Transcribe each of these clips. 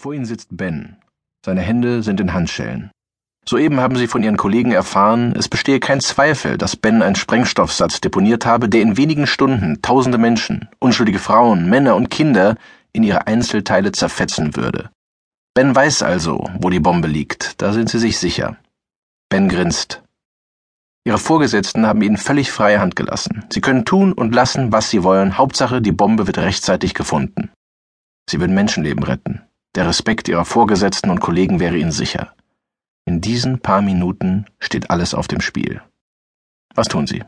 Vor ihnen sitzt Ben. Seine Hände sind in Handschellen. Soeben haben sie von ihren Kollegen erfahren, es bestehe kein Zweifel, dass Ben einen Sprengstoffsatz deponiert habe, der in wenigen Stunden tausende Menschen, unschuldige Frauen, Männer und Kinder in ihre Einzelteile zerfetzen würde. Ben weiß also, wo die Bombe liegt, da sind sie sich sicher. Ben grinst. Ihre Vorgesetzten haben ihnen völlig freie Hand gelassen. Sie können tun und lassen, was sie wollen, Hauptsache, die Bombe wird rechtzeitig gefunden. Sie würden Menschenleben retten. Der Respekt ihrer Vorgesetzten und Kollegen wäre ihnen sicher. In diesen paar Minuten steht alles auf dem Spiel. Was tun Sie?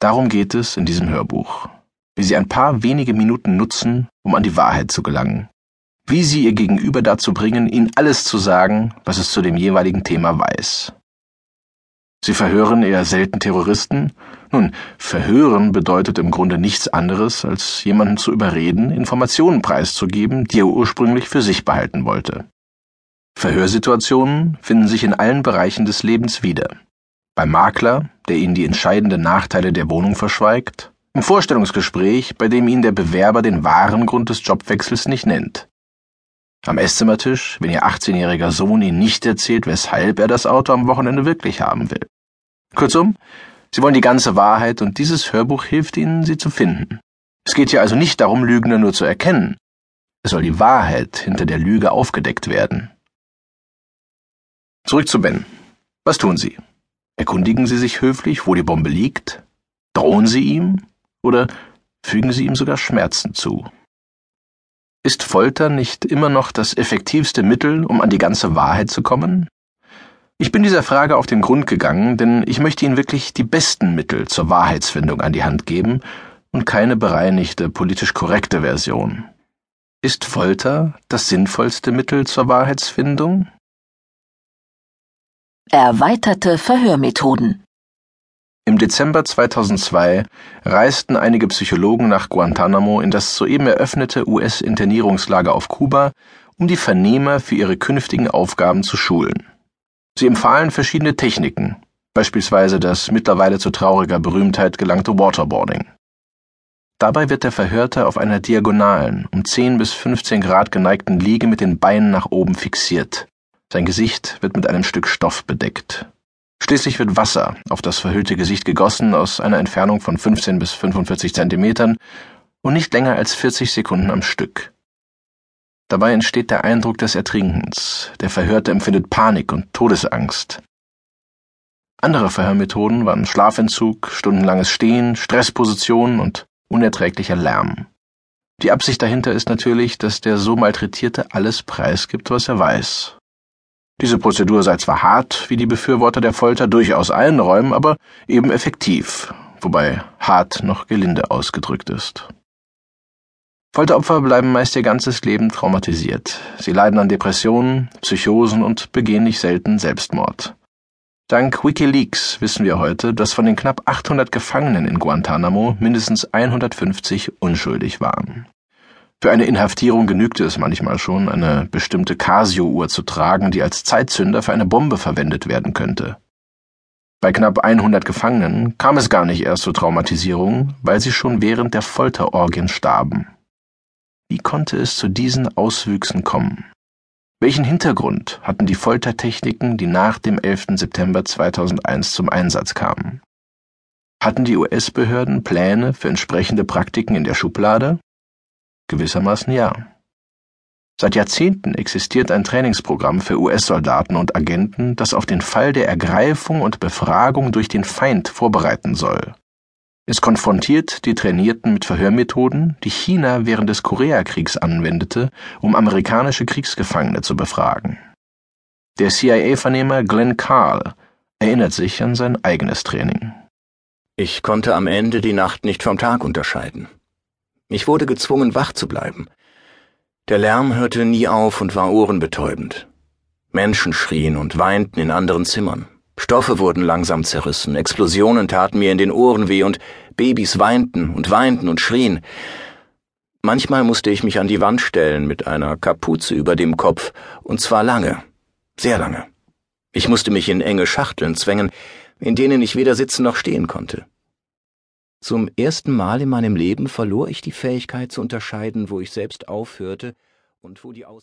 Darum geht es in diesem Hörbuch. Wie Sie ein paar wenige Minuten nutzen, um an die Wahrheit zu gelangen. Wie Sie Ihr Gegenüber dazu bringen, Ihnen alles zu sagen, was es zu dem jeweiligen Thema weiß. Sie verhören eher selten Terroristen, nun, verhören bedeutet im Grunde nichts anderes, als jemanden zu überreden, Informationen preiszugeben, die er ursprünglich für sich behalten wollte. Verhörsituationen finden sich in allen Bereichen des Lebens wieder. Beim Makler, der Ihnen die entscheidenden Nachteile der Wohnung verschweigt, im Vorstellungsgespräch, bei dem Ihnen der Bewerber den wahren Grund des Jobwechsels nicht nennt. Am Esszimmertisch, wenn Ihr 18-jähriger Sohn Ihnen nicht erzählt, weshalb er das Auto am Wochenende wirklich haben will. Kurzum, Sie wollen die ganze Wahrheit und dieses Hörbuch hilft Ihnen, sie zu finden. Es geht hier also nicht darum, Lügner nur zu erkennen. Es soll die Wahrheit hinter der Lüge aufgedeckt werden. Zurück zu Ben. Was tun Sie? Erkundigen Sie sich höflich, wo die Bombe liegt? Drohen Sie ihm? Oder fügen Sie ihm sogar Schmerzen zu? Ist Folter nicht immer noch das effektivste Mittel, um an die ganze Wahrheit zu kommen? Ich bin dieser Frage auf den Grund gegangen, denn ich möchte Ihnen wirklich die besten Mittel zur Wahrheitsfindung an die Hand geben und keine bereinigte, politisch korrekte Version. Ist Folter das sinnvollste Mittel zur Wahrheitsfindung? Erweiterte Verhörmethoden Im Dezember 2002 reisten einige Psychologen nach Guantanamo in das soeben eröffnete US-Internierungslager auf Kuba, um die Vernehmer für ihre künftigen Aufgaben zu schulen. Sie empfahlen verschiedene Techniken, beispielsweise das mittlerweile zu trauriger Berühmtheit gelangte Waterboarding. Dabei wird der Verhörte auf einer diagonalen, um 10 bis 15 Grad geneigten Liege mit den Beinen nach oben fixiert. Sein Gesicht wird mit einem Stück Stoff bedeckt. Schließlich wird Wasser auf das verhüllte Gesicht gegossen aus einer Entfernung von 15 bis 45 Zentimetern und nicht länger als 40 Sekunden am Stück. Dabei entsteht der Eindruck des Ertrinkens. Der Verhörte empfindet Panik und Todesangst. Andere Verhörmethoden waren Schlafentzug, stundenlanges Stehen, Stresspositionen und unerträglicher Lärm. Die Absicht dahinter ist natürlich, dass der so Malträtierte alles preisgibt, was er weiß. Diese Prozedur sei zwar hart, wie die Befürworter der Folter durchaus einräumen, aber eben effektiv, wobei hart noch gelinde ausgedrückt ist. Folteropfer bleiben meist ihr ganzes Leben traumatisiert. Sie leiden an Depressionen, Psychosen und begehen nicht selten Selbstmord. Dank Wikileaks wissen wir heute, dass von den knapp 800 Gefangenen in Guantanamo mindestens 150 unschuldig waren. Für eine Inhaftierung genügte es manchmal schon, eine bestimmte Casio-Uhr zu tragen, die als Zeitzünder für eine Bombe verwendet werden könnte. Bei knapp 100 Gefangenen kam es gar nicht erst zur Traumatisierung, weil sie schon während der Folterorgien starben. Wie konnte es zu diesen Auswüchsen kommen? Welchen Hintergrund hatten die Foltertechniken, die nach dem 11. September 2001 zum Einsatz kamen? Hatten die US-Behörden Pläne für entsprechende Praktiken in der Schublade? Gewissermaßen ja. Seit Jahrzehnten existiert ein Trainingsprogramm für US-Soldaten und Agenten, das auf den Fall der Ergreifung und Befragung durch den Feind vorbereiten soll. Es konfrontiert die Trainierten mit Verhörmethoden, die China während des Koreakriegs anwendete, um amerikanische Kriegsgefangene zu befragen. Der CIA-Vernehmer Glenn Carl erinnert sich an sein eigenes Training. Ich konnte am Ende die Nacht nicht vom Tag unterscheiden. Ich wurde gezwungen, wach zu bleiben. Der Lärm hörte nie auf und war ohrenbetäubend. Menschen schrien und weinten in anderen Zimmern. Stoffe wurden langsam zerrissen, Explosionen taten mir in den Ohren weh und Babys weinten und weinten und schrien. Manchmal musste ich mich an die Wand stellen mit einer Kapuze über dem Kopf, und zwar lange, sehr lange. Ich musste mich in enge Schachteln zwängen, in denen ich weder sitzen noch stehen konnte. Zum ersten Mal in meinem Leben verlor ich die Fähigkeit zu unterscheiden, wo ich selbst aufhörte und wo die Aus